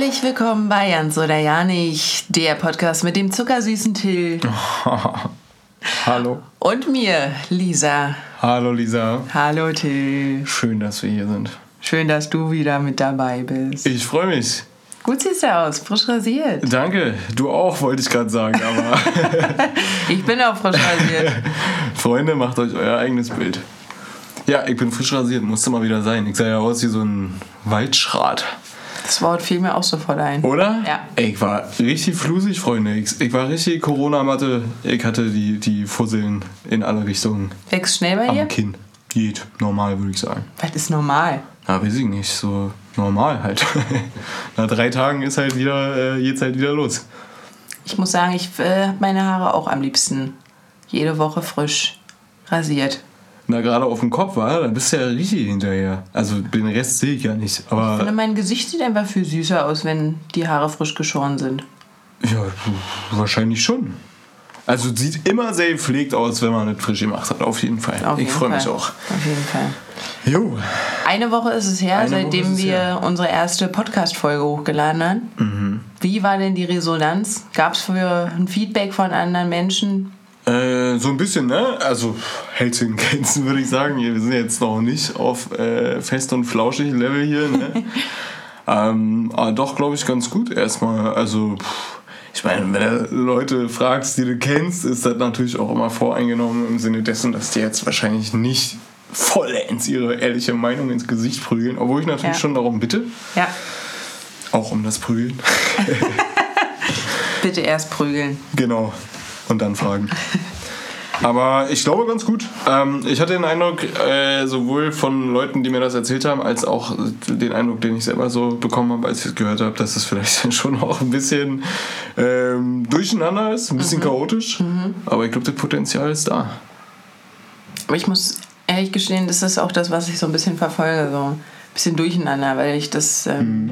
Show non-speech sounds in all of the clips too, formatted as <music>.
Herzlich willkommen bei Jans oder ja nicht, der Podcast mit dem zuckersüßen Till. <laughs> Hallo. Und mir, Lisa. Hallo Lisa. Hallo Till. Schön, dass wir hier sind. Schön, dass du wieder mit dabei bist. Ich freue mich. Gut siehst du aus, frisch rasiert. Danke. Du auch, wollte ich gerade sagen, aber. <laughs> <laughs> ich bin auch frisch rasiert. Freunde, macht euch euer eigenes Bild. Ja, ich bin frisch rasiert, musste mal wieder sein. Ich sah ja aus wie so ein Waldschrat. Das Wort fiel mir auch sofort ein. Oder? Ja. Ich war richtig flusig, Freunde. Ich, ich war richtig Corona-Matte. Ich hatte die, die Fusseln in alle Richtungen. Wächst schnell bei dir? Am Kinn. Geht. Normal, würde ich sagen. Was ist normal? Ja, weiß ich nicht. So normal halt. <laughs> Nach drei Tagen ist halt wieder, äh, geht's halt wieder los. Ich muss sagen, ich äh, habe meine Haare auch am liebsten jede Woche frisch rasiert. Na, gerade auf dem Kopf war, dann bist du ja richtig hinterher. Also den Rest sehe ich ja nicht. Aber Ich finde, mein Gesicht sieht einfach viel süßer aus, wenn die Haare frisch geschoren sind. ja, wahrscheinlich schon. Also sieht immer sehr gepflegt aus, wenn man es frisch gemacht hat, auf jeden Fall. Auf ich freue mich auch. Auf jeden Fall. Jo. Eine Woche ist es her, Eine seitdem es wir her. unsere erste Podcast-Folge hochgeladen haben. Mhm. Wie war denn die Resonanz? Gab es für ein Feedback von anderen Menschen? Äh, so ein bisschen, ne? Also hält sich in Grenzen, <laughs> würde ich sagen. Wir sind jetzt noch nicht auf äh, fest und flauschig Level hier, ne? <laughs> ähm, aber doch, glaube ich, ganz gut erstmal. Also, pff, ich meine, wenn du Leute fragst, die du kennst, ist das natürlich auch immer voreingenommen im Sinne dessen, dass die jetzt wahrscheinlich nicht vollends ihre ehrliche Meinung ins Gesicht prügeln. Obwohl ich natürlich Ja. schon darum bitte. Ja, Auch um das Prügeln. <laughs> bitte erst prügeln. Genau. Und dann fragen. Aber ich glaube ganz gut. Ähm, ich hatte den Eindruck, äh, sowohl von Leuten, die mir das erzählt haben, als auch den Eindruck, den ich selber so bekommen habe, als ich es gehört habe, dass es vielleicht <laughs> schon auch ein bisschen ähm, durcheinander ist, ein bisschen chaotisch. Aber ich glaube, das Potenzial ist da. Aber ich muss ehrlich gestehen, das ist auch das, was ich so ein bisschen verfolge. So ein bisschen durcheinander, weil ich das ähm, Mhm.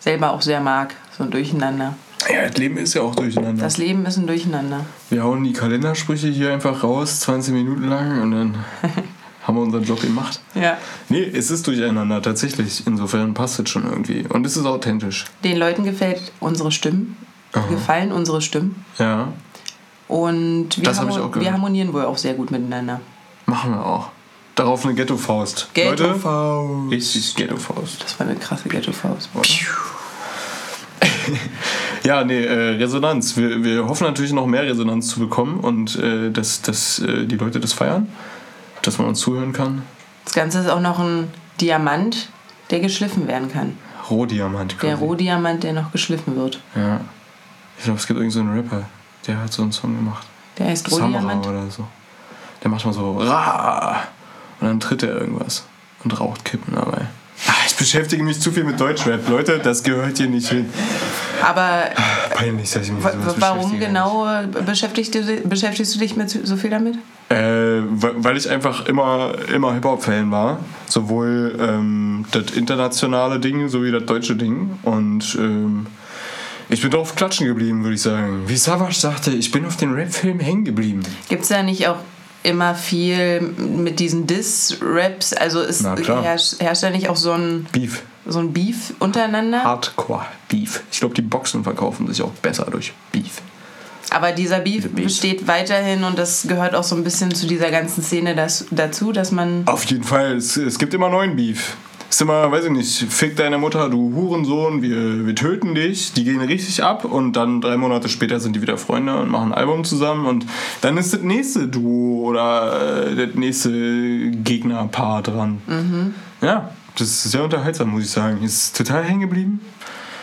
selber auch sehr mag. So ein Durcheinander. Ja, das Leben ist ja auch durcheinander. Das Leben ist ein Durcheinander. Wir hauen die Kalendersprüche hier einfach raus, 20 Minuten lang, und dann <laughs> haben wir unseren Job gemacht. Ja. Nee, es ist durcheinander, tatsächlich. Insofern passt es schon irgendwie. Und es ist authentisch. Den Leuten gefällt unsere Stimmen. Gefallen unsere Stimmen. Ja, Und wir, Das hab ich harmo- auch gehört. wir harmonieren wohl auch sehr gut miteinander. machen wir auch. Darauf eine Ghetto-Faust. Ghetto-Faust. Richtig Ghetto-Faust. Das war eine krasse Ghetto-Faust. Ja, nee, äh, Resonanz. Wir, wir hoffen natürlich noch mehr Resonanz zu bekommen und äh, dass, dass äh, die Leute das feiern, dass man uns zuhören kann. Das Ganze ist auch noch ein Diamant, der geschliffen werden kann. Rohdiamant quasi. Der Rohdiamant, der noch geschliffen wird. Ja. Ich glaube, es gibt irgendeinen so einen Rapper, der hat so einen Song gemacht. Der heißt Rohdiamant. oder so. Der macht mal so Ra und dann tritt er irgendwas und raucht Kippen dabei. Ah, ich beschäftige mich zu viel mit Deutschrap, Leute, das gehört hier nicht hin. Aber Peinlich, dass ich mich warum genau äh, beschäftigst du, beschäftigst du dich mit so viel damit? Äh, weil ich einfach immer, immer Hip-Hop-Fan war. Sowohl ähm, das internationale Ding sowie das deutsche Ding. Und ähm, ich bin drauf klatschen geblieben, würde ich sagen. Wie Savage sagte, ich bin auf den Rap-Film hängen geblieben. Gibt es da nicht auch immer viel mit diesen Diss-Raps? Also ist, klar. herrscht, herrscht da nicht auch so ein, Beef. so ein Beef untereinander? Hardcore-Beef. Ich glaube, die Boxen verkaufen sich auch besser durch Beef. Aber dieser Beef Diese Beef. besteht weiterhin und das gehört auch so ein bisschen zu dieser ganzen Szene das, dazu, dass man. Auf jeden Fall, es, es gibt immer neuen Beef. Ist immer, weiß ich nicht, fick deine Mutter, du Hurensohn, wir, wir töten dich. Die gehen richtig ab und dann drei Monate später sind die wieder Freunde und machen ein Album zusammen und dann ist das nächste Duo oder äh, das nächste Gegnerpaar dran. Ja, das ist sehr unterhaltsam, muss ich sagen. Ist total hängen geblieben,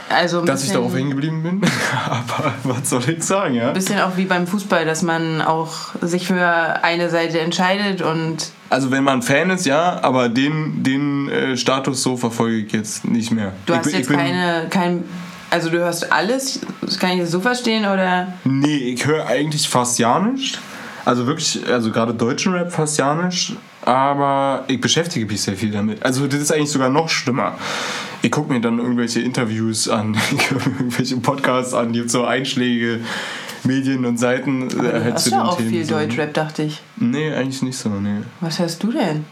Also ein dass ich darauf hängen geblieben bin. <laughs> Aber was soll ich sagen, ja? bisschen auch wie beim Fußball, dass man auch sich für eine Seite entscheidet und Also wenn man Fan ist, ja, aber den, den äh, Status so verfolge ich jetzt nicht mehr. du ich hast ich jetzt bin- keine. Kein, also du hörst alles, kann ich das so verstehen oder. Nee, ich höre eigentlich fast ja nicht. Also wirklich, also gerade deutschen Rap fast ja nicht. Aber ich beschäftige mich sehr viel damit. Also das ist eigentlich sogar noch schlimmer. Ich gucke mir dann irgendwelche Interviews an, <laughs> irgendwelche Podcasts an, gibt so Einschläge, Medien und Seiten. Aber äh, du halt zu ja auch Themen viel so, ne? Deutschrap, dachte ich. Nee, eigentlich nicht so, nee. Was hörst du denn?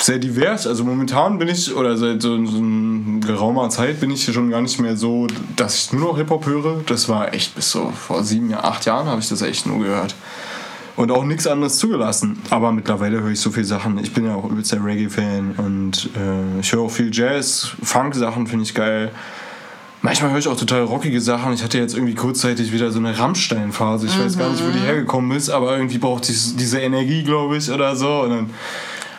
sehr divers. Also momentan bin ich, oder seit so, so geraumer Zeit bin ich schon gar nicht mehr so, dass ich nur noch Hip-Hop höre. Das war echt bis so vor sieben, acht Jahren habe ich das echt nur gehört. Und auch nichts anderes zugelassen. Aber mittlerweile höre ich so viele Sachen. Ich bin ja auch übelst der Reggae-Fan und äh, ich höre auch viel Jazz, Funk-Sachen finde ich geil. Manchmal höre ich auch total rockige Sachen. Ich hatte jetzt irgendwie kurzzeitig wieder so eine Rammstein-Phase. Ich weiß gar nicht, wo die hergekommen ist, aber irgendwie braucht ich diese Energie, glaube ich, oder so. Und dann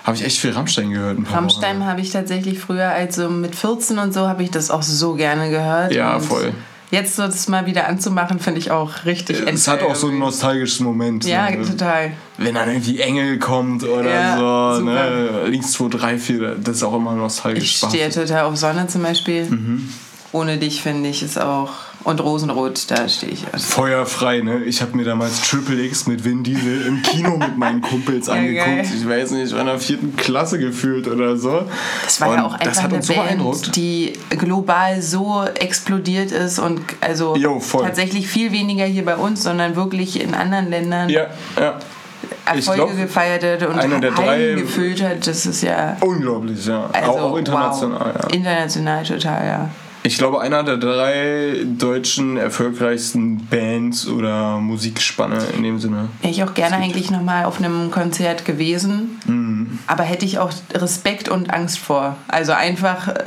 habe ich echt viel Rammstein gehört. Rammstein habe ich tatsächlich früher, also mit 14 und so, habe ich das auch so gerne gehört. Ja, voll. Jetzt so das mal wieder anzumachen, finde ich auch richtig Es hat auch so einen nostalgischen Moment. Ja, ne? total. Wenn dann irgendwie Engel kommt oder Ja, so, super. ne? links 2, 3, 4, das ist auch immer nostalgisch. Ich stehe total auf Sonne zum Beispiel. Mhm. Ohne dich finde ich es auch. Und Rosenrot, da stehe ich. Also. Feuerfrei, ne? Ich habe mir damals Triple X mit Vin Diesel im Kino mit meinen Kumpels angeguckt. geil. Ich weiß nicht, ich war in der vierten Klasse gefühlt oder so. Das war ja Und auch das einfach eine so Band, die global so explodiert ist und also voll. tatsächlich viel weniger hier bei uns, sondern wirklich in anderen Ländern Ja, ja. Erfolge glaub, gefeiert hat und einer der drei- gefüllt hat. Das ist ja Unglaublich, ja. also, auch, auch international, wow. ja. International total, ja. Ich glaube, einer der drei deutschen erfolgreichsten Bands oder Musikspanne in dem Sinne. Wäre ich auch gerne eigentlich nochmal auf einem Konzert gewesen. Mhm. Aber hätte ich auch Respekt und Angst vor. Also einfach äh,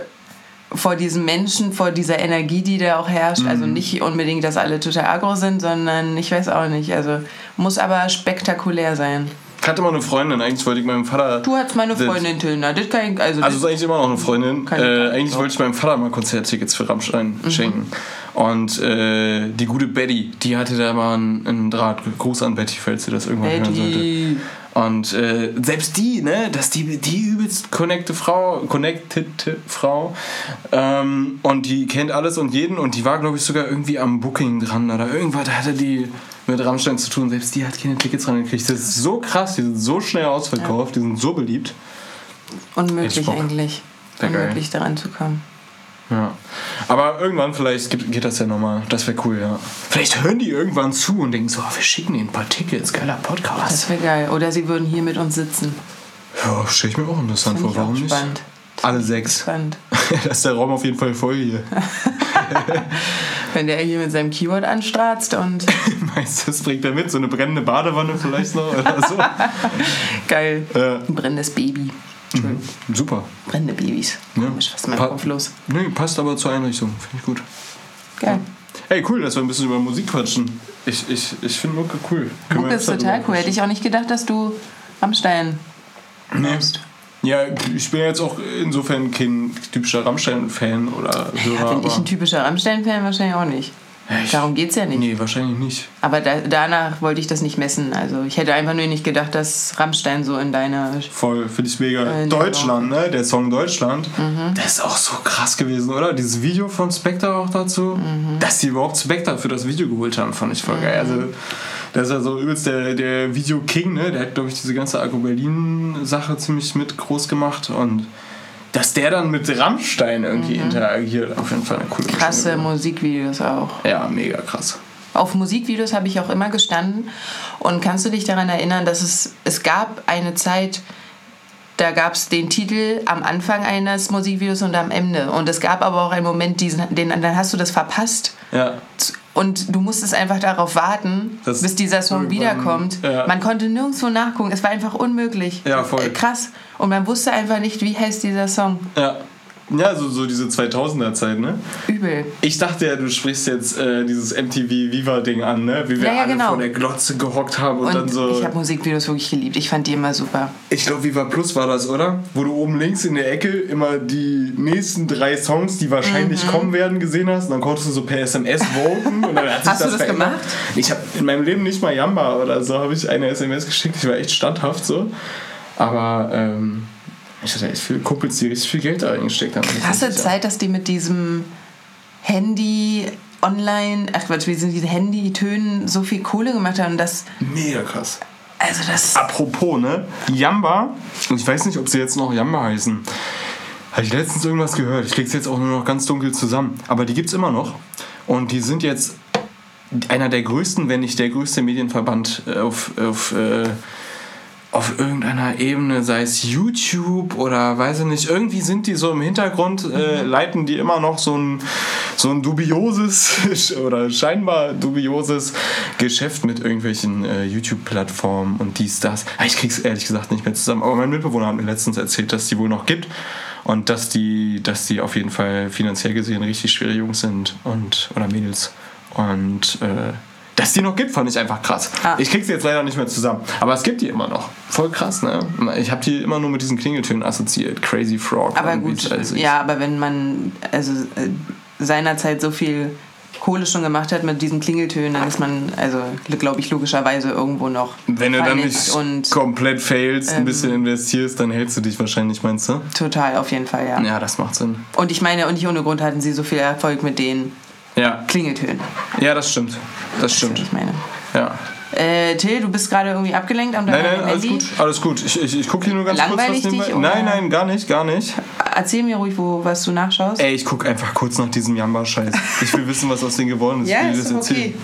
vor diesem Menschen, vor dieser Energie, die da auch herrscht. Also Mhm. nicht unbedingt, dass alle total aggro sind, sondern ich weiß auch nicht. Also muss aber spektakulär sein. Ich hatte mal eine Freundin, eigentlich wollte ich meinem Vater. Du hattest meine Freundin Tilna. Das kann ich, also, Also ist eigentlich immer noch eine Freundin. Äh, eigentlich wollte ich meinem Vater mal Konzerttickets für Rammstein Mhm. schenken. Und äh, die gute Betty, die hatte da mal einen, einen Draht. Gruß an Betty, falls sie das irgendwann hören sollte. Betty. Und äh, selbst die, ne, dass die, die übelst connected Frau, connected Frau, ähm, und die kennt alles und jeden und die war, glaube ich, sogar irgendwie am Booking dran oder irgendwas hatte die mit Rammstein zu tun. Selbst die hat keine Tickets dran gekriegt. Das ist so krass, die sind so schnell ausverkauft, die sind so beliebt. Unmöglich eigentlich. Geil. Unmöglich daran zu kommen. Ja. Aber irgendwann vielleicht geht, geht das ja nochmal. Das wäre cool, ja. Vielleicht hören die irgendwann zu und denken so, oh, wir schicken ihnen ein paar Tickets, geiler Podcast. Das wäre geil. Oder sie würden hier mit uns sitzen. Ja, stelle ich mir auch interessant vor. Warum nicht? spannend. Alle sechs. Spannend. <laughs> da ist der Raum auf jeden Fall voll hier. <laughs> Wenn der hier mit seinem Keyboard anstratzt und <laughs> Meinst du, das bringt er mit? So eine brennende Badewanne vielleicht noch oder so? geil. Ja. Ein brennendes Baby. Entschuldigung. Super. Brennende Babys. Ja. Komisch, was ist in meinem Pa- Kopf los? Nee, passt aber zur Einrichtung. Finde ich gut. Geil. Hey, cool, dass wir ein bisschen über Musik quatschen. Ich, ich, ich finde Mucke cool. Können Mucke ist total cool. Hätte ich auch nicht gedacht, dass du Rammstein Nee. hörst. Ja, ich bin jetzt auch insofern kein typischer Rammstein-Fan oder Hörer. Ja, bin ich ein typischer Rammstein-Fan? Wahrscheinlich auch nicht. Ich- Darum geht es ja nicht. Nee, wahrscheinlich nicht. Aber da, danach wollte ich das nicht messen. Also ich hätte einfach nur nicht gedacht, dass Rammstein so in deiner... Voll, finde ich mega. Äh, Deutschland, ne? Der Song Deutschland. Mhm. Das ist auch so krass gewesen, oder? Dieses Video von Spectre auch dazu. Mhm. Dass die überhaupt Spectre für das Video geholt haben, fand ich voll geil. Also, das ist ja so übelst der, der Video-King, ne? Der hat, glaube ich, diese ganze Agro Berlin-Sache ziemlich mit groß gemacht. Und dass der dann mit Rammstein irgendwie interagiert, auf jeden Fall eine coole Mhm. Krasse. Musikvideos auch. Ja, mega krass. Auf Musikvideos habe ich auch immer gestanden. Und kannst du dich daran erinnern, dass es, es gab eine Zeit, da gab es den Titel am Anfang eines Musikvideos und am Ende. Und es gab aber auch einen Moment, diesen, den, dann hast du das verpasst. Ja. Und du musstest einfach darauf warten, Das bis dieser Song wiederkommt. ja. Man konnte nirgendwo nachgucken. Es war einfach unmöglich. Ja, voll. Krass. Und man wusste einfach nicht, wie heißt dieser Song. Ja. Ja, so, so diese 2000er-Zeit, ne? Übel. Ich dachte ja, du sprichst jetzt äh, dieses MTV Viva-Ding an, ne? Wie wir Ja, ja, alle genau. vor der Glotze gehockt haben und, Und dann so. ich habe Musikvideos wirklich geliebt. Ich fand die immer super. Ich glaube, Viva Plus war das, oder? Wo du oben links in der Ecke immer die nächsten drei Songs, die wahrscheinlich Mhm. kommen werden, gesehen hast. Und dann konntest du so per SMS voten. Und dann hat sich Hast du das verändert. gemacht? Ich habe in meinem Leben nicht mal Jamba oder so, habe ich eine SMS geschickt. Ich war echt standhaft so. Aber ähm, ich hatte echt viele Kumpels, die richtig viel Geld da reingesteckt haben. Krasse Zeit, dass die mit diesem Handy online, ach Quatsch, wie sind diese Handytönen so viel Kohle gemacht haben. Das, Mega krass. also das, Apropos, ne? Jamba, und ich weiß nicht, ob sie jetzt noch Jamba heißen. Habe ich letztens irgendwas gehört. Ich krieg's jetzt auch nur noch ganz dunkel zusammen. Aber die gibt's immer noch. Und die sind jetzt einer der größten, wenn nicht der größte Medienverband äh, auf, auf äh, auf irgendeiner Ebene, sei es YouTube oder weiß ich nicht, irgendwie sind die so im Hintergrund, äh, Mhm. leiten die immer noch so ein, so ein dubioses <laughs> oder scheinbar dubioses Geschäft mit irgendwelchen äh, YouTube-Plattformen und dies, das. Ah, Ich krieg's ehrlich gesagt nicht mehr zusammen. Aber mein Mitbewohner hat mir letztens erzählt, dass die wohl noch gibt und dass die, dass die auf jeden Fall finanziell gesehen richtig schwere Jungs sind und oder Mädels. Und äh, dass die noch gibt, fand ich einfach krass. Ah. Ich krieg sie jetzt leider nicht mehr zusammen. Aber es gibt die immer noch. Voll krass, ne? Ich habe die immer nur mit diesen Klingeltönen assoziiert. Crazy Frog. Aber gut, ist. ja, aber wenn man also äh, seinerzeit so viel Kohle schon gemacht hat mit diesen Klingeltönen, dann ist man, also glaube ich, logischerweise irgendwo noch Wenn du dann nicht und komplett failst, ein ähm, bisschen investierst, dann hältst du dich wahrscheinlich, meinst du? total auf jeden Fall, ja. Ja, das macht Sinn. Und ich meine, und nicht ohne Grund hatten sie so viel Erfolg mit den Ja, Klingeltönen. ja das stimmt. Das stimmt. Ich meine. Ja. Äh, Till, du bist gerade irgendwie abgelenkt am Nein, nein, alles gut. Alles gut. Ich, ich, ich gucke hier nur ganz Langweilig kurz was dich? Nein, nein, gar nicht, gar nicht. Erzähl mir ruhig, wo, was du nachschaust. Ey, ich gucke einfach kurz nach diesem Jamba-Scheiß. Ich will wissen, was aus denen geworden ist. ja, ich will ist das doch erzählen.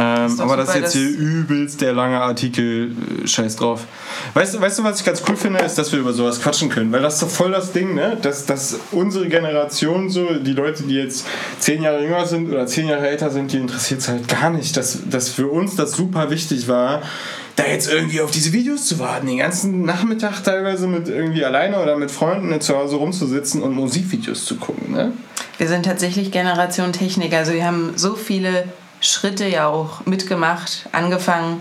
Ähm, doch aber das ist jetzt hier übelst der lange Artikel, äh, scheiß drauf. Weißt du, weißt du, was ich ganz cool finde, ist, dass wir über sowas quatschen können. Weil das ist doch voll das Ding, ne? Dass, dass unsere Generation so, die Leute, die jetzt zehn Jahre jünger sind oder zehn Jahre älter sind, die interessiert es halt gar nicht. Dass, dass für uns das super wichtig war, da jetzt irgendwie auf diese Videos zu warten, den ganzen Nachmittag teilweise mit irgendwie alleine oder mit Freunden zu Hause rumzusitzen und Musikvideos zu gucken, ne? Wir sind tatsächlich Generation Technik. Also wir haben so viele Schritte ja auch mitgemacht, angefangen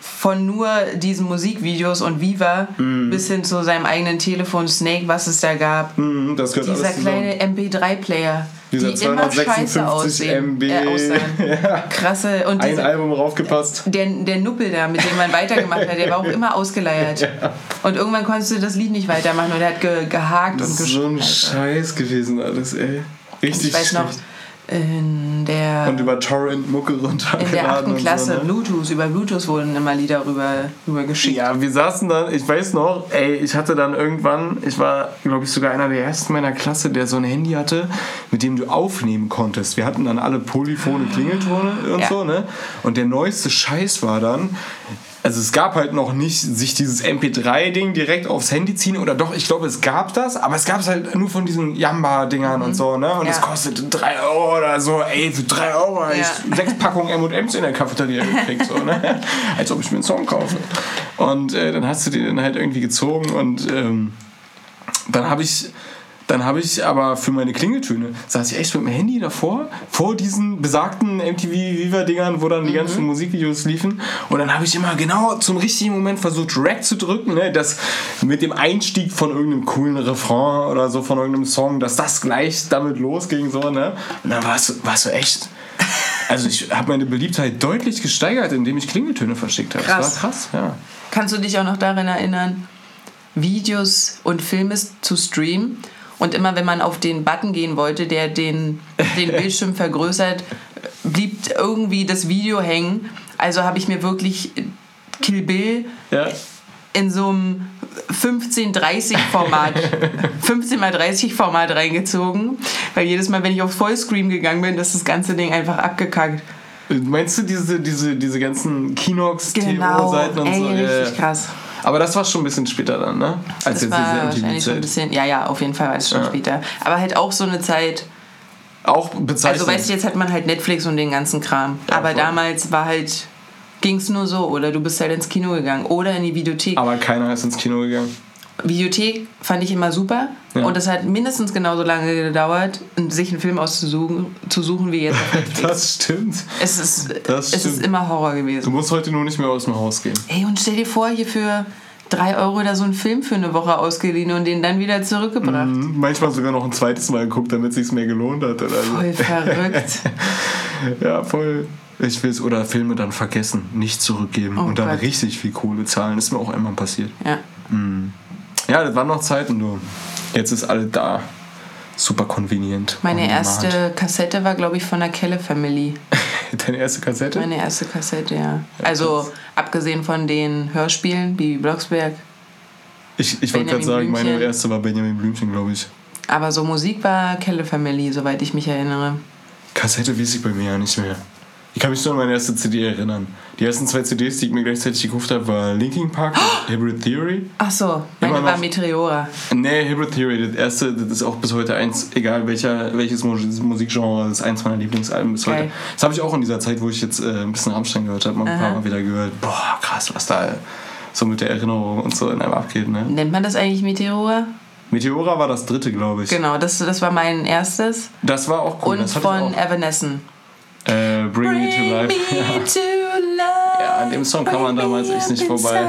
von nur diesen Musikvideos und Viva bis hin zu seinem eigenen Telefon Snake, was es da gab. Mhm, das gehört Dieser kleine MP3-Player, die Dieser immer scheiße 256 aussehen. MB. Äh. <laughs> Krasse. Und Ein diese, Album raufgepasst. der, der Nuppel da, mit dem man <laughs> weitergemacht hat, der war auch immer ausgeleiert. Und irgendwann konntest du das Lied nicht weitermachen und er hat ge, gehakt Das und ist so ein geschrien. Scheiß gewesen alles, ey. Richtig Ich weiß noch, schlecht. In der, Und über Torrent-Mucke in runtergeladen der achten und Klasse so, ne? Bluetooth, über Bluetooth wurden immer Lieder rüber, rüber geschickt. Ja, wir saßen dann, ich weiß noch, ey, ich hatte dann irgendwann, ich war, glaube ich, sogar einer der ersten meiner Klasse, der so ein Handy hatte, mit dem du aufnehmen konntest. Wir hatten dann alle polyphone Klingeltone und Ja. so, ne? Und der neueste Scheiß war dann, also es gab halt noch nicht sich dieses MP3-Ding direkt aufs Handy ziehen oder doch, ich glaube, es gab das, aber es gab es halt nur von diesen Jamba-Dingern und so, ne? Und Ja. es kostete 3 Euro oder so, ey, für 3 Euro habe Ja. ich sechs Packungen M&M's in der Cafeteria <laughs> gekriegt, so, ne? Als ob ich mir einen Song kaufe. Und äh, dann hast du die dann halt irgendwie gezogen und ähm, dann habe ich dann habe ich aber für meine Klingeltöne, saß ich echt mit dem Handy davor, vor diesen besagten MTV Viva-Dingern, wo dann die ganzen Musikvideos liefen. Und dann habe ich immer genau zum richtigen Moment versucht, Rack zu drücken, ne? dass mit dem Einstieg von irgendeinem coolen Refrain oder so von irgendeinem Song, dass das gleich damit losging. So, ne? Und dann warst du, warst du echt. Also ich habe meine Beliebtheit deutlich gesteigert, indem ich Klingeltöne verschickt habe. Krass. Das war krass, ja. Kannst du dich auch noch daran erinnern, Videos und Filme zu streamen? Und immer wenn man auf den Button gehen wollte, der den, den <laughs> Bildschirm vergrößert, blieb irgendwie das Video hängen. Also habe ich mir wirklich Kill Bill ja. in so einem 15-30 Format, <laughs> 15 mal 30 Format reingezogen, weil jedes Mal, wenn ich auf Vollscreen gegangen bin, ist das ganze Ding einfach abgekackt. Meinst du diese, diese, diese ganzen Kinox, Genau, und ey, so? Richtig ja. krass. Aber das war schon ein bisschen später dann, ne? Als Das war wahrscheinlich schon ein bisschen, ja, ja, auf jeden Fall war es schon Ja. später. Aber halt auch so eine Zeit, Auch bezeichnet. also weißt du, jetzt hat man halt Netflix und den ganzen Kram. Ja, Aber voll. damals war halt, ging es nur so. Oder du bist halt ins Kino gegangen oder in die Videothek. Aber keiner ist ins Kino gegangen. Videothek fand ich immer super. Ja. Und es hat mindestens genauso lange gedauert, sich einen Film auszusuchen, zu suchen wie jetzt auf <laughs> Netflix. Das stimmt. es ist, das es ist stimmt. immer Horror Du gewesen. musst heute nur nicht mehr aus dem Haus gehen. Ey, und stell dir vor, hier für 3 Euro da so einen Film für eine Woche ausgeliehen und den dann wieder zurückgebracht. Mhm. Manchmal sogar noch ein zweites Mal geguckt, damit es sich mehr gelohnt hat. Oder so. Voll verrückt. <laughs> Ja, voll. Ich will es oder Filme dann vergessen, nicht zurückgeben Oh und dann Gott. richtig viel Kohle zahlen. Das ist mir auch einmal passiert. Ja. Ja, das waren noch Zeiten, du. Jetzt ist alles da. Super convenient. Meine erste. Kassette war, glaube ich, von der Kelle Family. <laughs> Deine erste Kassette? Meine erste Kassette, ja. Also, abgesehen von den Hörspielen, Bibi Blocksberg. Ich, ich wollte gerade sagen, meine Blümchen. erste war Benjamin Blümchen, glaube ich. Aber so Musik war Kelle Family, soweit ich mich erinnere. Kassette weiß ich bei mir ja nicht mehr. Ich kann mich nur an meine erste CD erinnern. Die ersten zwei CDs, die ich mir gleichzeitig gekauft habe, war Linkin Park und Hybrid Theory. Ach so, meine Immer war noch- Meteora. Nee, Hybrid Theory, das erste, das ist auch bis heute eins, egal welcher, welches Mu- Musikgenre, das ist eins meiner Lieblingsalben bis heute. Geil. Das habe ich auch in dieser Zeit, wo ich jetzt äh, ein bisschen Rammstein gehört habe, mal ein paar Mal wieder gehört. Boah, krass, was da so mit der Erinnerung und so in einem abgeht, ne? Nennt man das eigentlich Meteora? Meteora war das dritte, glaube ich. Genau, das, das war mein erstes. Das war auch cool. Und von. Evanescence. Äh, Bring, Me to Life. Ja. to life. Ja, an dem Song kam man Bring damals me echt nicht vorbei.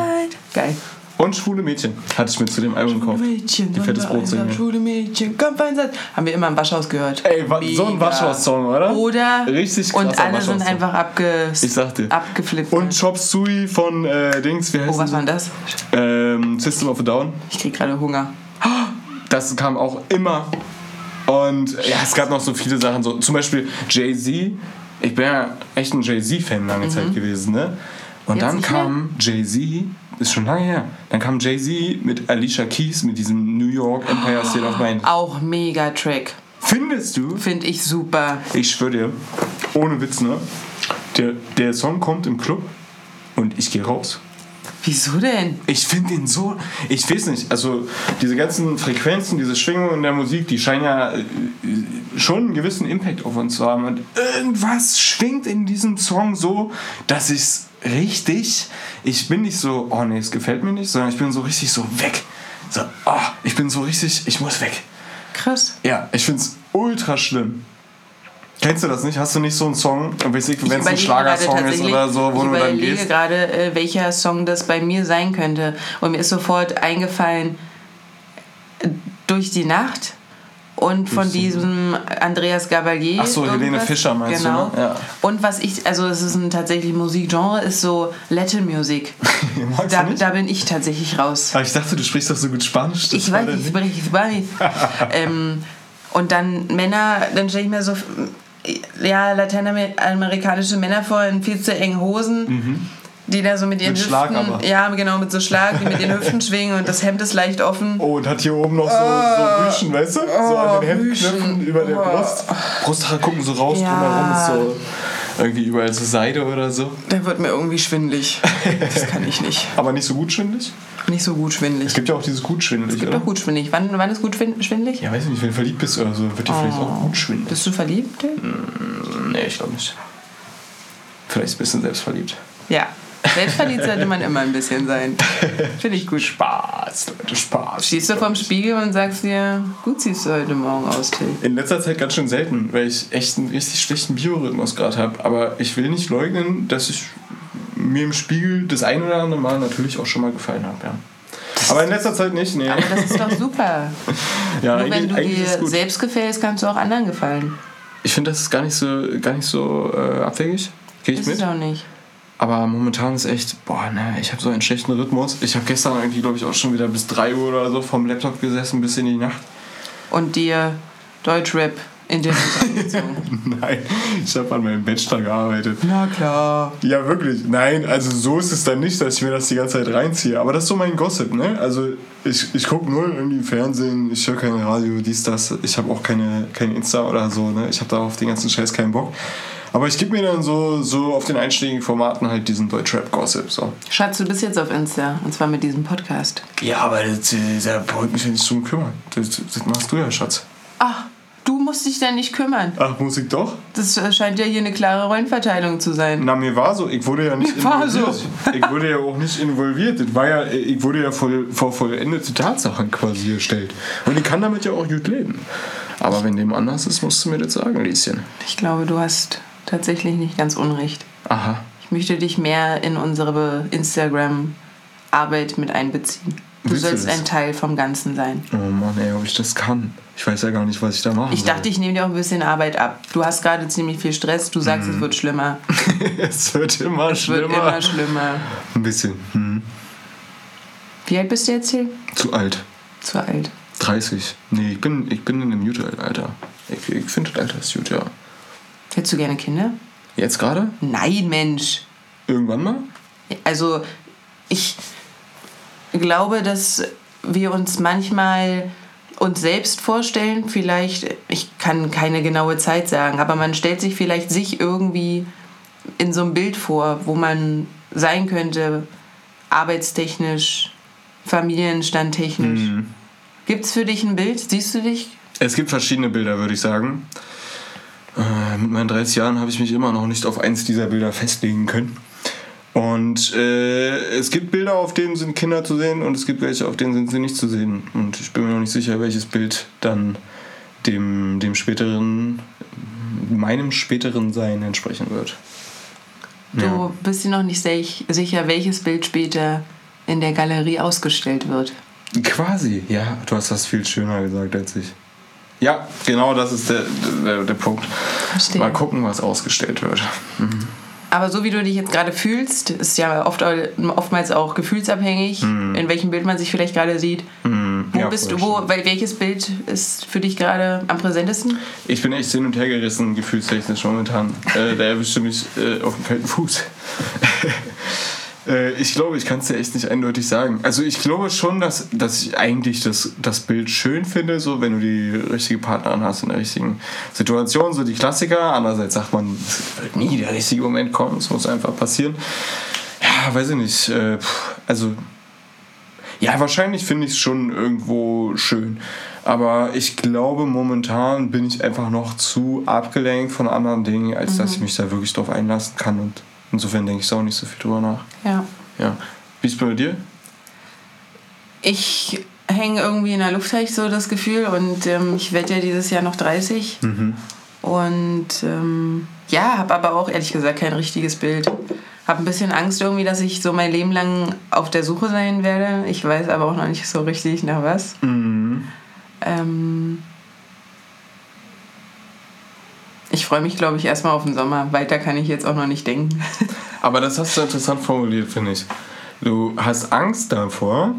Geil. Und Schwule Mädchen hatte ich mir zu dem Album gekauft. Mädchen, Die fettes Brot singen. Schule Mädchen, komm fein sein. Haben wir immer im Waschhaus gehört. Ey, wa- so ein Mega. Waschhaus-Song, oder? Oder? Richtig Und krasser alle sind einfach abge Ich sag dir. abgeflippt. Und Chop Suey von äh, Dings, wie heißt oh, was war denn das? Ähm, System of a Down. Ich krieg gerade Hunger. Das kam auch immer. Und ja, es gab noch so viele Sachen. So, zum Beispiel Jay-Z. Ich bin ja echt ein Jay-Z-Fan lange Zeit gewesen, ne? Und Mhm. Jetzt dann kam Jay-Z, ist schon lange her, dann kam Jay-Z mit Alicia Keys mit diesem New York Empire State of Mind. Auch mega Track. Findest du? Finde ich super. Ich schwöre dir, ohne Witz, ne? Der, der Song kommt im Club und ich gehe raus. Wieso denn? Ich finde ihn so, ich weiß nicht, also diese ganzen Frequenzen, diese Schwingungen in der Musik, die scheinen ja äh, schon einen gewissen Impact auf uns zu haben. Und irgendwas schwingt in diesem Song so, dass ich es richtig, ich bin nicht so, oh nee, es gefällt mir nicht, sondern ich bin so richtig so weg. So, oh, ich bin so richtig, ich muss weg. Krass. Ja, ich finde es ultra schlimm. Kennst du das nicht? Hast du nicht so einen Song, ich, wenn es ein überlege Schlagersong ist oder so, wo ich du dann überlege gehst? gerade, äh, welcher Song das bei mir sein könnte. Und mir ist sofort eingefallen, äh, durch die Nacht und von die- diesem Andreas Gabalier. Ach so, Helene. Fischer meinst du, genau. ne? Ja. Und was ich, also es ist ein tatsächlich Musikgenre, ist so Latin Music. <laughs> Da, du da bin ich tatsächlich raus. Aber ich dachte, du sprichst doch so gut Spanisch. das Ich weiß ich spreche Spanisch. <laughs> ähm, und dann Männer, dann stelle ich mir so ja, lateinamerikanische Männer vor in viel zu engen Hosen, die da so mit ihren Mit Hüften, Schlag aber. ja, genau, mit so Schlag, die mit ihren Hüften <laughs> schwingen und das Hemd ist leicht offen. Oh, und hat hier oben noch so, so Rüschen, weißt du? so an den Hemdknöpfen über der Oh. Brust. Brusthaare gucken so raus, Ja. drumherum ist so irgendwie überall so Seide oder so. Da wird mir irgendwie schwindlig. <laughs> Das kann ich nicht. Aber nicht so gut schwindelig. Nicht so gut schwindlig. Es gibt ja auch dieses gut schwindelig, Gibt oder? doch gut schwindlig. Wann, wann ist gut schwind- schwindlig? Ja, weiß ich nicht, wenn du verliebt bist oder so, wird dir vielleicht auch gut schwindelig. Bist du verliebt? Nee, ich glaube nicht. Vielleicht ein bisschen selbstverliebt. Ja. Selbstverliebt sollte man immer ein bisschen sein. Finde ich gut. Spaß, Leute, Spaß. Stehst du vorm Spiegel und sagst dir, gut siehst du heute Morgen aus, Till. In letzter Zeit ganz schön selten, weil ich echt einen richtig schlechten Biorhythmus gerade habe. Aber ich will nicht leugnen, dass ich mir im Spiegel das ein oder andere Mal natürlich auch schon mal gefallen habe. Ja. Aber in letzter Zeit nicht, nee. Aber das ist doch super. <laughs> Ja, Nur wenn eigentlich, du eigentlich ist dir selbst gefällst, kannst du auch anderen gefallen. Ich finde, das ist gar nicht so, gar nicht so äh, abwegig. Gehe ich Ist mit. es auch nicht. Aber momentan ist echt, boah, ne, ich habe so einen schlechten Rhythmus. Ich habe gestern irgendwie, glaube ich, auch schon wieder bis 3 Uhr oder so vom Laptop gesessen bis in die Nacht. Und dir Deutschrap Internet angezogen. <laughs> Nein, ich habe an meinem Bachelor gearbeitet. Na klar. Ja, wirklich. Nein, also so ist es dann nicht, dass ich mir das die ganze Zeit reinziehe. Aber das ist so mein Gossip, ne? Also ich, ich gucke null irgendwie Fernsehen, ich höre kein Radio, dies, das. Ich habe auch keine, kein Insta oder so, ne? Ich habe da auf den ganzen Scheiß keinen Bock. Aber ich gebe mir dann so, so auf den einschlägigen Formaten halt diesen Deutschrap-Gossip. So. Schatz, du bist jetzt auf Insta. Und zwar mit diesem Podcast. Ja, aber das, da brauche ich mich ja nicht drum kümmern. Das, das machst du ja, Schatz. Ach, musst dich dann nicht kümmern. Ach, Musik doch? Das scheint ja hier eine klare Rollenverteilung zu sein. Na, mir war so, ich wurde ja nicht Mir war involviert. so. Ich wurde ja auch nicht involviert. Das war ja, ich wurde ja voll, vor vollendete Tatsachen quasi gestellt. Und ich kann damit ja auch gut leben. Aber wenn dem anders ist, musst du mir das sagen, Lieschen. Ich glaube, du hast tatsächlich nicht ganz unrecht. Aha. Ich möchte dich mehr in unsere Instagram-Arbeit mit einbeziehen. Du sollst ein Teil vom Ganzen sein. Oh Mann, ey, ob ich das kann. Ich weiß ja gar nicht, was ich da mache. Ich dachte, ich nehme dir auch ein bisschen Arbeit ab. Du hast gerade ziemlich viel Stress. Du sagst, es wird schlimmer. <laughs> es wird immer Es wird schlimmer. immer schlimmer. Ein bisschen. Hm. Wie alt bist du jetzt hier? Zu alt. Zu alt. 30. Nee, ich bin, ich bin in einem Jutealter. Ich, ich finde das Alter ist gut, ja. Hättest du gerne Kinder? Jetzt gerade? Nein, Mensch. Irgendwann mal? Also, ich glaube, dass wir uns manchmal uns selbst vorstellen, vielleicht, ich kann keine genaue Zeit sagen, aber man stellt sich vielleicht sich irgendwie in so einem Bild vor, wo man sein könnte, arbeitstechnisch, familienstandtechnisch? Mhm. Gibt es für dich ein Bild? Siehst du dich? Es gibt verschiedene Bilder, würde ich sagen. Äh, mit meinen 30 Jahren habe ich mich immer noch nicht auf eins dieser Bilder festlegen können. Und äh, es gibt Bilder, auf denen sind Kinder zu sehen und es gibt welche, auf denen sind sie nicht zu sehen. Und ich bin mir noch nicht sicher, welches Bild dann dem, dem späteren, meinem späteren Sein entsprechen wird. Du Ja. bist dir noch nicht sicher, welches Bild später in der Galerie ausgestellt wird. Quasi, ja, du hast das viel schöner gesagt als ich. Ja, genau das ist der, der, der Punkt. Verstehe. Mal gucken, was ausgestellt wird. Aber so wie du dich jetzt gerade fühlst, ist ja oft, oftmals auch gefühlsabhängig, in welchem Bild man sich vielleicht gerade sieht. Wo Mhm. Ja, bist du, wo, weil welches Bild ist für dich gerade am präsentesten? Ich bin echt hin und her gerissen, gefühlstechnisch momentan. äh, da erwischte mich äh, auf dem kalten Fuß. Äh, ich glaube, ich kann es dir echt nicht eindeutig sagen. Also ich glaube schon, dass, dass ich eigentlich das, das Bild schön finde, so wenn du die richtige Partnerin hast in der richtigen Situation, so die Klassiker. Andererseits sagt man, es wird nie der richtige Moment kommen, es muss einfach passieren. Ja, weiß ich nicht. Äh, also ja, wahrscheinlich finde ich es schon irgendwo schön. Aber ich glaube, momentan bin ich einfach noch zu abgelenkt von anderen Dingen, als dass ich mich da wirklich drauf einlassen kann. Und insofern denke ich auch nicht so viel drüber nach. Ja. Ja. Wie ist es bei dir? Ich hänge irgendwie in der Luft, habe ich so das Gefühl. Und ähm, ich werde ja dieses Jahr noch 30. Und ähm, ja, habe aber auch ehrlich gesagt kein richtiges Bild. Habe ein bisschen Angst irgendwie, dass ich so mein Leben lang auf der Suche sein werde. Ich weiß aber auch noch nicht so richtig nach was. Ähm, ich freue mich, glaube ich, erstmal auf den Sommer. Weiter kann ich jetzt auch noch nicht denken. <laughs> Aber das hast du interessant formuliert, finde ich. Du hast Angst davor,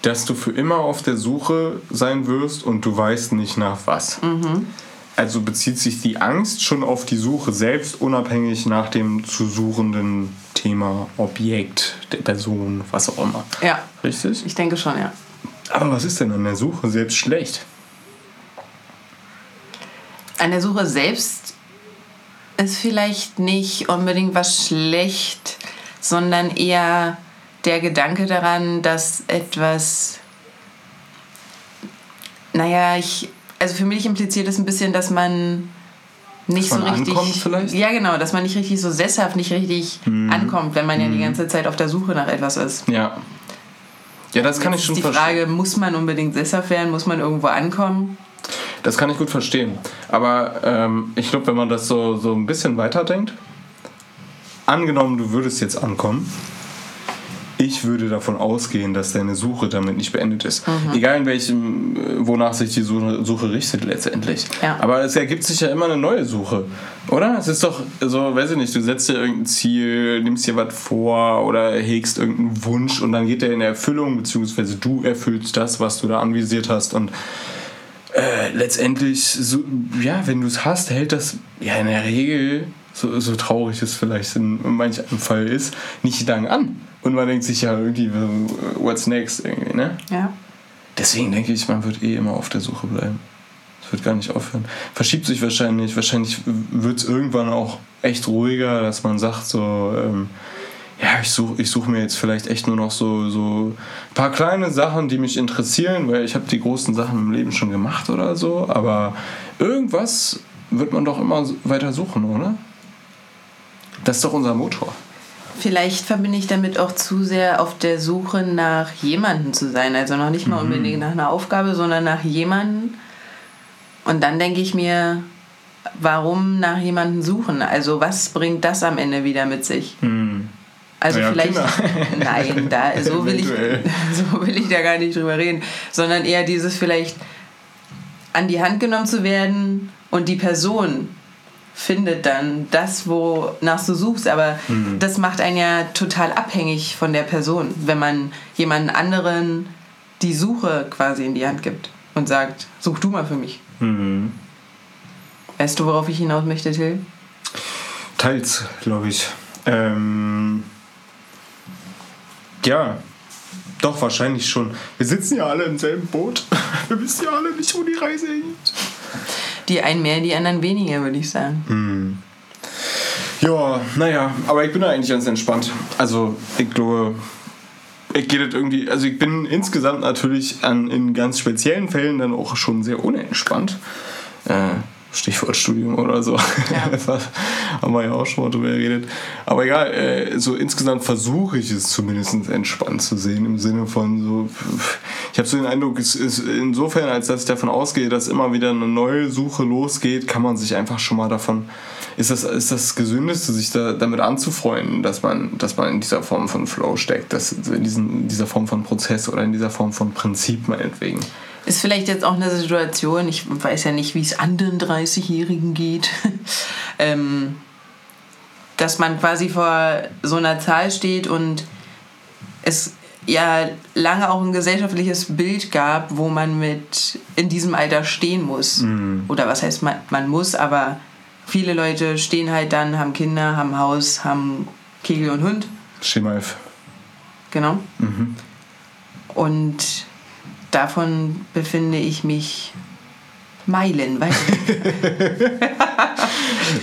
dass du für immer auf der Suche sein wirst und du weißt nicht nach was. Also bezieht sich die Angst schon auf die Suche selbst, unabhängig nach dem zu suchenden Thema, Objekt, der Person, was auch immer. ja, Richtig? ich denke schon, ja. Aber was ist denn an der Suche selbst schlecht? An der Suche selbst ist vielleicht nicht unbedingt was schlecht, sondern eher der Gedanke daran, dass etwas, naja, ich, also für mich impliziert es ein bisschen, dass man nicht Dass man so richtig. ankommt vielleicht? Ja, genau, dass man nicht richtig so sesshaft, nicht richtig Mhm. ankommt, wenn man ja die ganze Zeit auf der Suche nach etwas ist. Ja. Ja, das kann ich Jetzt schon ist die verstehen. Frage, muss man unbedingt sesshaft werden? Muss man irgendwo ankommen? Das kann ich gut verstehen. Aber ähm, ich glaube, wenn man das so, so ein bisschen weiterdenkt, angenommen, du würdest jetzt ankommen, ich würde davon ausgehen, dass deine Suche damit nicht beendet ist. Egal in welchem, äh, wonach sich die Suche, Suche richtet letztendlich. Ja. Aber es ergibt sich ja immer eine neue Suche, oder? Es ist doch so, weiß ich nicht, du setzt dir irgendein Ziel, nimmst dir was vor oder hegst irgendeinen Wunsch und dann geht der in Erfüllung, beziehungsweise du erfüllst das, was du da anvisiert hast und äh, letztendlich, so, ja, wenn du es hast, hält das ja in der Regel, so, so traurig es vielleicht in manch einem Fall ist, nicht lang an. Und man denkt sich ja irgendwie, äh, what's next irgendwie, ne? Ja. Deswegen denke ich, man wird eh immer auf der Suche bleiben. Es wird gar nicht aufhören. Verschiebt sich wahrscheinlich. Wahrscheinlich wird es irgendwann auch echt ruhiger, dass man sagt, so, ähm, ja, ich suche ich such mir jetzt vielleicht echt nur noch so, so ein paar kleine Sachen, die mich interessieren, weil ich habe die großen Sachen im Leben schon gemacht oder so. Aber irgendwas wird man doch immer weiter suchen, oder? Das ist doch unser Motor. Vielleicht verbinde ich damit auch zu sehr auf der Suche nach jemandem zu sein. Also noch nicht mal unbedingt nach einer Aufgabe, sondern nach jemandem. Und dann denke ich mir, warum nach jemandem suchen? Also was bringt das am Ende wieder mit sich? Also Ja, vielleicht, Kinder. <laughs> nein, da, so, will ich, <laughs> so will ich da gar nicht drüber reden, sondern eher dieses vielleicht an die Hand genommen zu werden und die Person findet dann das, wonach du suchst. Aber Mhm. das macht einen ja total abhängig von der Person, wenn man jemanden anderen die Suche quasi in die Hand gibt und sagt, such du mal für mich. Mhm. Weißt du, worauf ich hinaus möchte, Till? Teils, glaube ich. Ähm, ja, doch, wahrscheinlich schon. Wir sitzen ja alle im selben Boot. <laughs> Wir wissen ja alle nicht, wo die Reise hingeht. Die einen mehr, die anderen weniger, würde ich sagen. Ja, naja, aber ich bin da eigentlich ganz entspannt. Also, ich glaube, ich gehe das irgendwie, also ich bin insgesamt natürlich an, in ganz speziellen Fällen dann auch schon sehr unentspannt. Äh, Stichwort Studium oder so. Ja. <laughs> haben wir ja auch schon mal drüber geredet. Aber egal, äh, so insgesamt versuche ich es zumindest entspannt zu sehen, im Sinne von so, ich habe so den Eindruck, es ist insofern, als dass ich davon ausgehe, dass immer wieder eine neue Suche losgeht, kann man sich einfach schon mal davon ist das, ist das Gesündeste, sich da, damit anzufreunden, dass man, dass man in dieser Form von Flow steckt, dass in, diesen, dieser Form von Prozess oder in dieser Form von Prinzip meinetwegen. Ist vielleicht jetzt auch eine Situation, ich weiß ja nicht, wie es anderen 30-Jährigen geht, <laughs> ähm, dass man quasi vor so einer Zahl steht und es ja lange auch ein gesellschaftliches Bild gab, wo man mit in diesem Alter stehen muss. Mhm. Oder was heißt man, man muss, aber viele Leute stehen halt dann, haben Kinder, haben Haus, haben Kegel und Hund. Schema F. Genau. Mhm. Und davon befinde ich mich meilenweit. <laughs>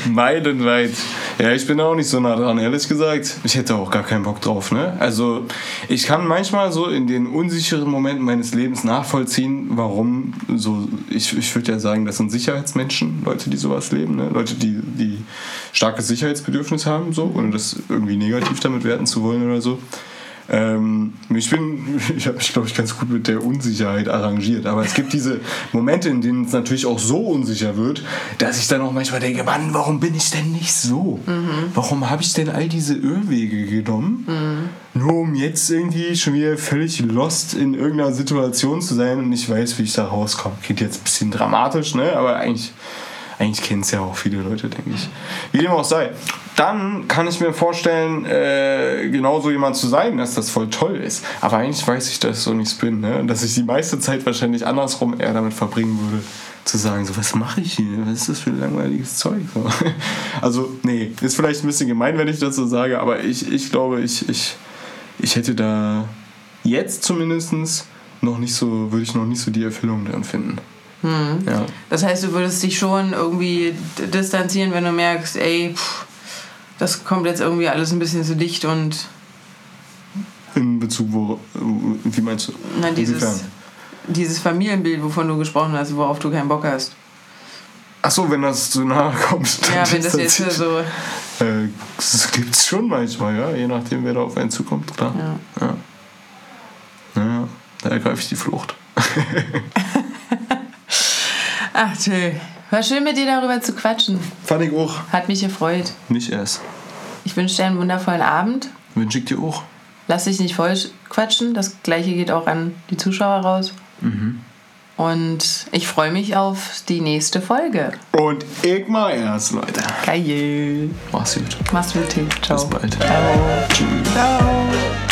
meilenweit. Ja, ich bin auch nicht so nah dran, ehrlich gesagt. Ich hätte auch gar keinen Bock drauf, ne? Also, ich kann manchmal so in den unsicheren Momenten meines Lebens nachvollziehen, warum so, ich, ich würde ja sagen, das sind Sicherheitsmenschen, Leute, die sowas leben, ne? Leute, die, die starkes Sicherheitsbedürfnis haben, so, ohne das irgendwie negativ damit werten zu wollen oder so. Ähm, ich bin, <laughs> ich habe mich, glaube ich, ganz gut mit der Unsicherheit arrangiert. Aber es gibt diese Momente, in denen es natürlich auch so unsicher wird, dass ich dann auch manchmal denke, Mann, warum bin ich denn nicht so? Mhm. Warum habe ich denn all diese Irrwege genommen? Mhm. Nur um jetzt irgendwie schon wieder völlig lost in irgendeiner Situation zu sein und ich weiß, wie ich da rauskomme. Geht jetzt ein bisschen dramatisch, ne? Aber eigentlich eigentlich kennen es ja auch viele Leute, denke ich. Wie dem auch sei. Dann kann ich mir vorstellen, äh, genauso jemand zu sein, dass das voll toll ist. Aber eigentlich weiß ich, dass ich so nichts bin. Ne? Dass ich die meiste Zeit wahrscheinlich andersrum eher damit verbringen würde, zu sagen, so, was mache ich hier? Was ist das für langweiliges Zeug? So. <laughs> Also, nee, ist vielleicht ein bisschen gemein, wenn ich das so sage, aber ich, ich glaube, ich, ich, ich hätte da jetzt zumindest noch nicht so, würde ich noch nicht so die Erfüllung drin finden. Hm. Ja. Das heißt, du würdest dich schon irgendwie distanzieren, wenn du merkst, ey, pff, das kommt jetzt irgendwie alles ein bisschen zu dicht und. In Bezug, wo, wie meinst du? Na, dieses, dieses Familienbild, wovon du gesprochen hast, worauf du keinen Bock hast. Ach so, wenn das zu nahe kommt. Ja, wenn das jetzt so. Äh, das gibt es schon manchmal, ja, je nachdem, wer da auf einen zukommt, klar. Ja. ja. ja da ergreife ich die Flucht. <laughs> Ach, Till. War schön mit dir darüber zu quatschen. Fand ich auch. Hat mich gefreut. Mich erst. Ich wünsche dir einen wundervollen Abend. Wünsche ich dir auch. Lass dich nicht voll quatschen. Das gleiche geht auch an die Zuschauer raus. Mhm. Und ich freue mich auf die nächste Folge. Und ich mal erst, Leute. Geil. Mach's gut. Mach's gut. Ciao. Bis bald. Ciao. Tschüss. Ciao.